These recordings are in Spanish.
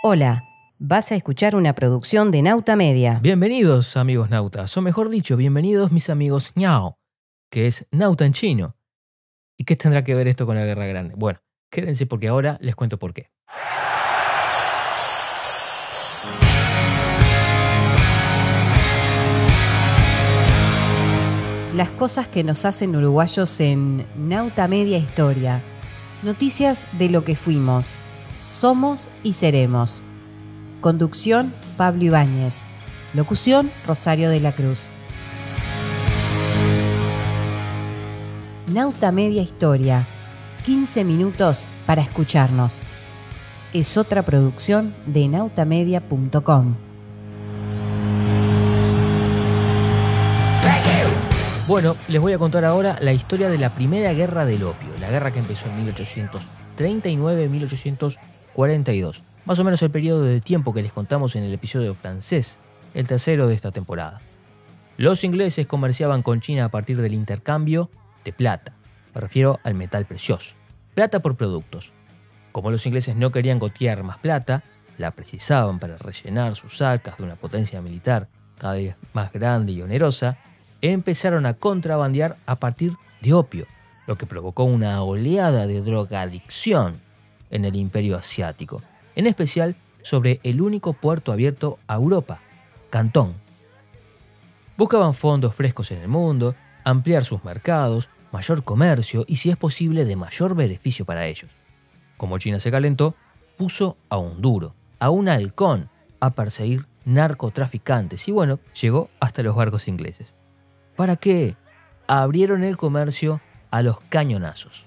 Hola, vas a escuchar una producción de Nauta Media. Bienvenidos amigos nautas, o mejor dicho, bienvenidos mis amigos ñao, que es nauta en chino. ¿Y qué tendrá que ver esto con la Guerra Grande? Bueno, quédense porque ahora les cuento por qué. Las cosas que nos hacen uruguayos en Nauta Media Historia. Noticias de lo que fuimos, somos y seremos. Conducción Pablo Ibáñez. Locución Rosario de la Cruz. Nauta Media Historia. 15 minutos para escucharnos. Es otra producción de nautamedia.com. Bueno, les voy a contar ahora la historia de la primera guerra del opio, la guerra que empezó en 1839-1842, más o menos el periodo de tiempo que les contamos en el episodio francés, el tercero de esta temporada. Los ingleses comerciaban con China a partir del intercambio de plata, me refiero al metal precioso, plata por productos. Como los ingleses no querían gotear más plata, la precisaban para rellenar sus arcas de una potencia militar cada vez más grande y onerosa, empezaron a contrabandear a partir de opio, lo que provocó una oleada de drogadicción en el imperio asiático, en especial sobre el único puerto abierto a Europa, Cantón. Buscaban fondos frescos en el mundo, ampliar sus mercados, mayor comercio y, si es posible, de mayor beneficio para ellos. Como China se calentó, puso a un duro, a un halcón, a perseguir narcotraficantes y bueno, llegó hasta los barcos ingleses. ¿Para qué? Abrieron el comercio a los cañonazos.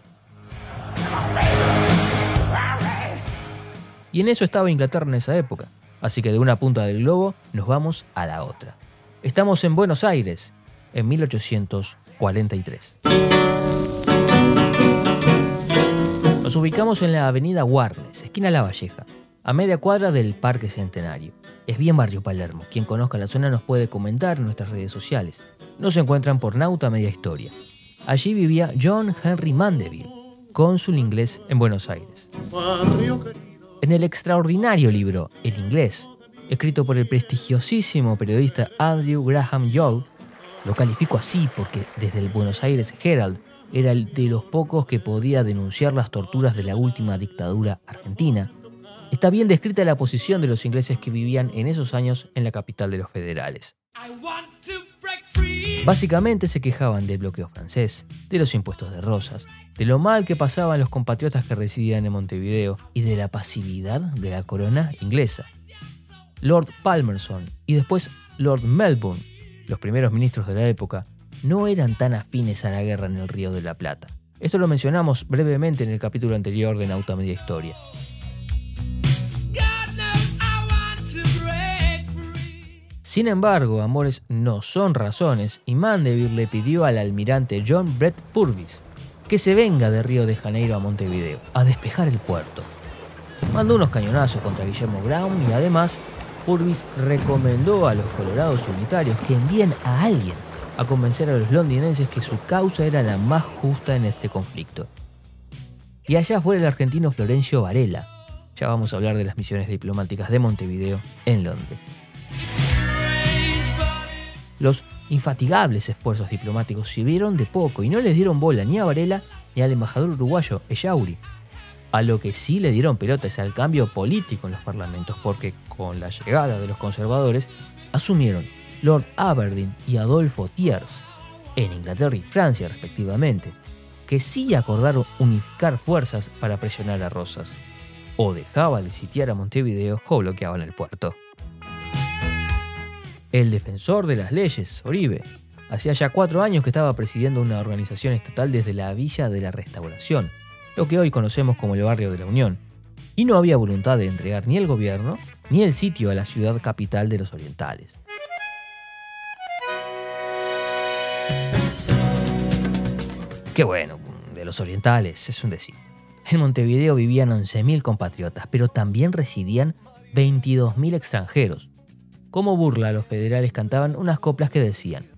Y en eso estaba Inglaterra en esa época. Así que de una punta del globo nos vamos a la otra. Estamos en Buenos Aires, en 1843. Nos ubicamos en la avenida Warnes, esquina La Valleja, a media cuadra del Parque Centenario. Es bien barrio Palermo. Quien conozca la zona nos puede comentar en nuestras redes sociales. Nos encuentran por Nauta Media Historia. Allí vivía John Henry Mandeville, cónsul inglés en Buenos Aires. En el extraordinario libro El inglés, escrito por el prestigiosísimo periodista Andrew Graham Young, lo califico así porque desde el Buenos Aires Herald era el de los pocos que podía denunciar las torturas de la última dictadura argentina. Está bien descrita la posición de los ingleses que vivían en esos años en la capital de los federales. Básicamente se quejaban del bloqueo francés, de los impuestos de rosas, de lo mal que pasaban los compatriotas que residían en Montevideo y de la pasividad de la corona inglesa. Lord Palmerston y después Lord Melbourne, los primeros ministros de la época, no eran tan afines a la guerra en el Río de la Plata. Esto lo mencionamos brevemente en el capítulo anterior de Nauta Media Historia. Sin embargo, amores no son razones y Mandeville le pidió al almirante John Brett Purvis que se venga de Río de Janeiro a Montevideo a despejar el puerto. Mandó unos cañonazos contra Guillermo Brown y además Purvis recomendó a los colorados unitarios que envíen a alguien a convencer a los londinenses que su causa era la más justa en este conflicto. Y allá fue el argentino Florencio Varela. Ya vamos a hablar de las misiones diplomáticas de Montevideo en Londres. Los infatigables esfuerzos diplomáticos sirvieron de poco y no les dieron bola ni a Varela ni al embajador uruguayo Echauri. A lo que sí le dieron pelota es al cambio político en los parlamentos, porque con la llegada de los conservadores asumieron Lord Aberdeen y Adolfo Thiers, en Inglaterra y Francia respectivamente, que sí acordaron unificar fuerzas para presionar a Rosas. O dejaba de sitiar a Montevideo o bloqueaban el puerto. El defensor de las leyes, Oribe, hacía ya cuatro años que estaba presidiendo una organización estatal desde la Villa de la Restauración, lo que hoy conocemos como el barrio de la Unión, y no había voluntad de entregar ni el gobierno ni el sitio a la ciudad capital de los orientales. Qué bueno, de los orientales, es un decir. En Montevideo vivían 11.000 compatriotas, pero también residían 22.000 extranjeros, como burla, los federales cantaban unas coplas que decían.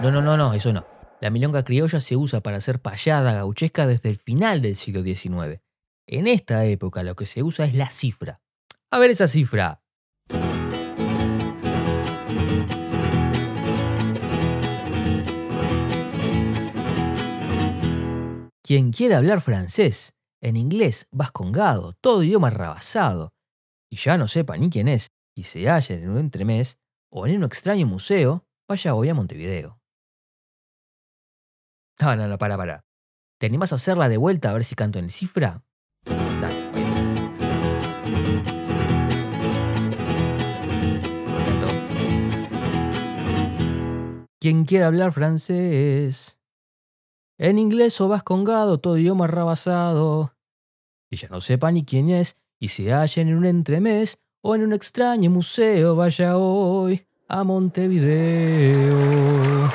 No, no, no, no, eso no. La milonga criolla se usa para hacer payada gauchesca desde el final del siglo XIX. En esta época lo que se usa es la cifra. A ver esa cifra. Quien quiera hablar francés, en inglés vascongado, todo idioma rabasado, y ya no sepa ni quién es, y se halla en un entremés o en un extraño museo, vaya hoy a Montevideo. No, no, no, para, para. ¿Te animas a hacerla de vuelta a ver si canto en cifra? Quien quiera hablar francés, en inglés o vascongado, todo idioma rabasado. Y ya no sepa ni quién es, y se hallen en un entremés o en un extraño museo, vaya hoy a Montevideo.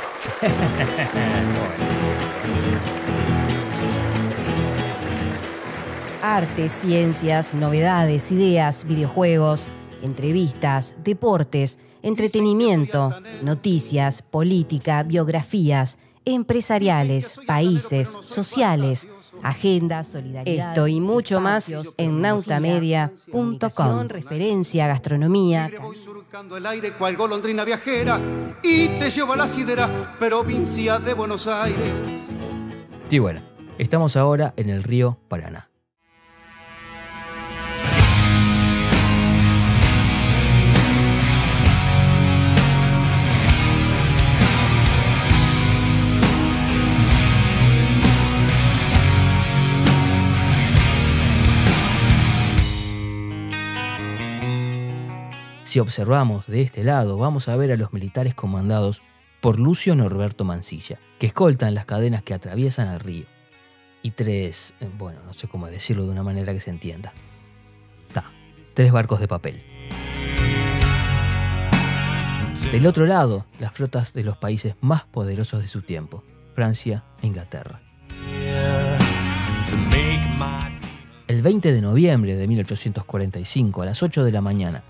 Arte, ciencias, novedades, ideas, videojuegos, entrevistas, deportes, entretenimiento, noticias, política, biografías empresariales, países, sociales, agenda, solidaridad. Esto y mucho más en nautamedia.com. Referencia, gastronomía. Voy surcando el aire cual golondrina viajera y te llevo a la sidera, provincia de Buenos Aires. Sí, bueno, estamos ahora en el río Paraná. Si observamos de este lado, vamos a ver a los militares comandados por Lucio Norberto Mancilla, que escoltan las cadenas que atraviesan al río. Y tres, eh, bueno, no sé cómo decirlo de una manera que se entienda. Ta, tres barcos de papel. Del otro lado, las flotas de los países más poderosos de su tiempo, Francia e Inglaterra. El 20 de noviembre de 1845, a las 8 de la mañana,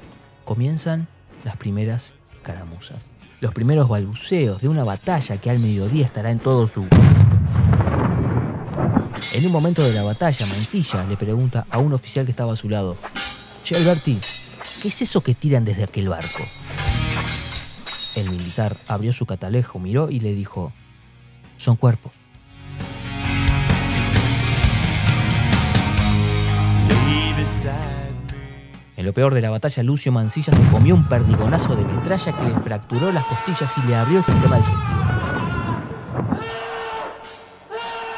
comienzan las primeras caramuzas. Los primeros balbuceos de una batalla que al mediodía estará en todo su... En un momento de la batalla, Mancilla le pregunta a un oficial que estaba a su lado, Che Alberti, ¿qué es eso que tiran desde aquel barco? El militar abrió su catalejo, miró y le dijo, son cuerpos. En lo peor de la batalla, Lucio Mancilla se comió un perdigonazo de metralla que le fracturó las costillas y le abrió el sistema digestivo.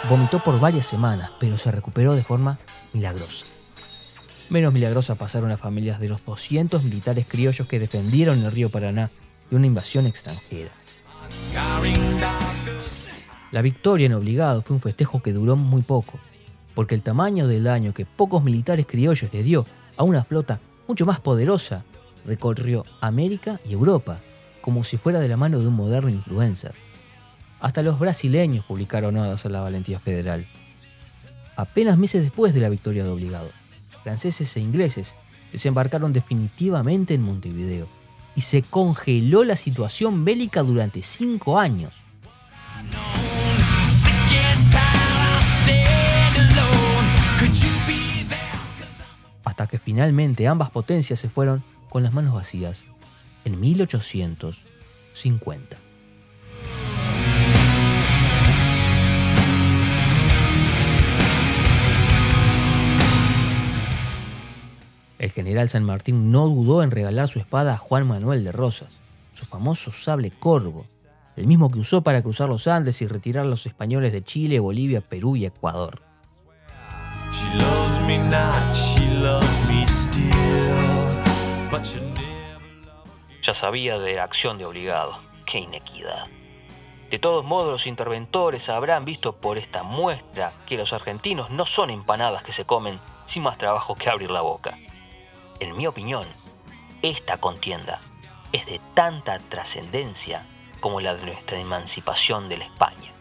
Vomitó por varias semanas, pero se recuperó de forma milagrosa. Menos milagrosa pasaron las familias de los 200 militares criollos que defendieron el río Paraná de una invasión extranjera. La victoria en obligado fue un festejo que duró muy poco, porque el tamaño del daño que pocos militares criollos le dio a una flota mucho más poderosa, recorrió América y Europa, como si fuera de la mano de un moderno influencer. Hasta los brasileños publicaron odas a la valentía federal. Apenas meses después de la victoria de Obligado, franceses e ingleses desembarcaron definitivamente en Montevideo y se congeló la situación bélica durante cinco años. Hasta que finalmente ambas potencias se fueron con las manos vacías en 1850. El general San Martín no dudó en regalar su espada a Juan Manuel de Rosas, su famoso sable corvo, el mismo que usó para cruzar los Andes y retirar a los españoles de Chile, Bolivia, Perú y Ecuador. Ya sabía de la acción de obligado. Qué inequidad. De todos modos, los interventores habrán visto por esta muestra que los argentinos no son empanadas que se comen sin más trabajo que abrir la boca. En mi opinión, esta contienda es de tanta trascendencia como la de nuestra emancipación de la España.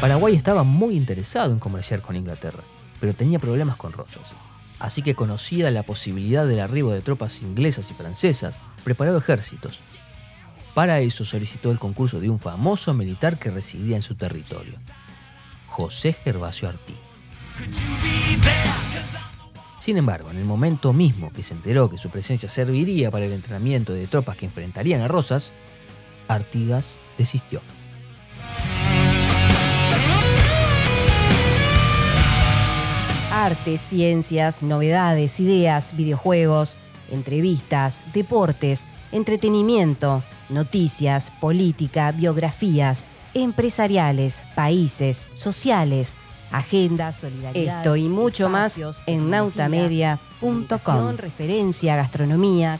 Paraguay estaba muy interesado en comerciar con Inglaterra, pero tenía problemas con Rosas. Así que conocida la posibilidad del arribo de tropas inglesas y francesas, preparó ejércitos. Para eso solicitó el concurso de un famoso militar que residía en su territorio, José Gervasio Artigas. Sin embargo, en el momento mismo que se enteró que su presencia serviría para el entrenamiento de tropas que enfrentarían a Rosas, Artigas desistió. Arte, ciencias, novedades, ideas, videojuegos, entrevistas, deportes, entretenimiento, noticias, política, biografías, empresariales, países, sociales, agendas, solidaridad. Esto y mucho más en nautamedia.com. Referencia, gastronomía.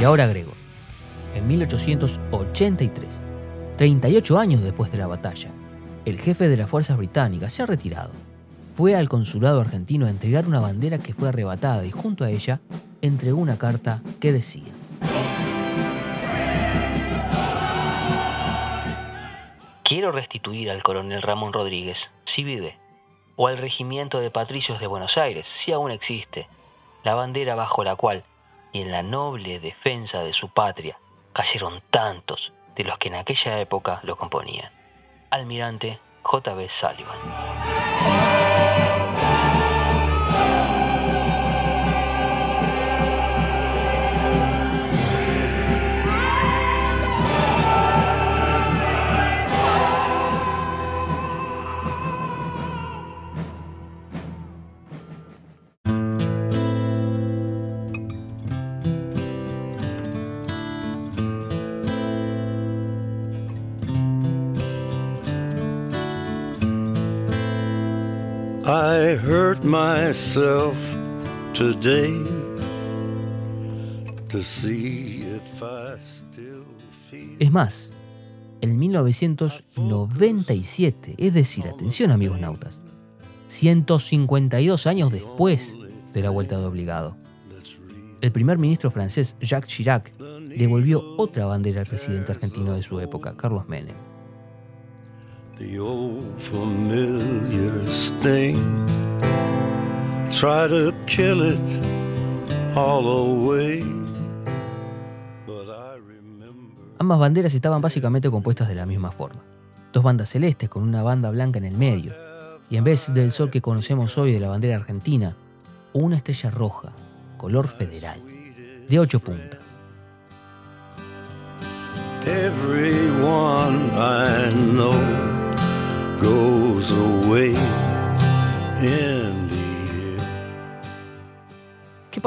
Y ahora agrego, en 1883, 38 años después de la batalla, el jefe de las fuerzas británicas, ha retirado, fue al consulado argentino a entregar una bandera que fue arrebatada y junto a ella entregó una carta que decía, Quiero restituir al coronel Ramón Rodríguez, si vive, o al regimiento de patricios de Buenos Aires, si aún existe, la bandera bajo la cual, y en la noble defensa de su patria, cayeron tantos de los que en aquella época lo componían. Almirante J.B. Sullivan. I hurt myself today to see if I still feel. Es más, en 1997, es decir, atención amigos nautas, 152 años después de la vuelta de obligado, el primer ministro francés Jacques Chirac devolvió otra bandera al presidente argentino de su época, Carlos Menem. The old familiar sting. Try to kill it all away. But I remember. Ambas banderas estaban básicamente compuestas de la misma forma. Dos bandas celestes con una banda blanca en el medio. Y en vez del sol que conocemos hoy de la bandera argentina, una estrella roja, color federal, de ocho puntas. Everyone I know goes away in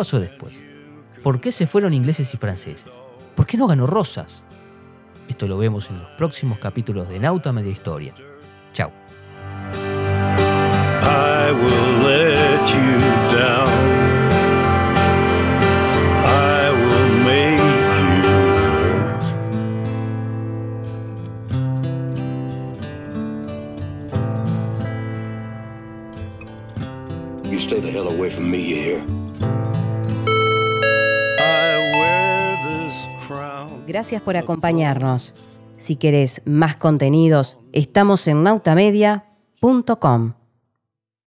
pasó después? ¿Por qué se fueron ingleses y franceses? ¿Por qué no ganó Rosas? Esto lo vemos en los próximos capítulos de Nauta Media Historia. Chao. Gracias por acompañarnos. Si querés más contenidos, estamos en nautamedia.com.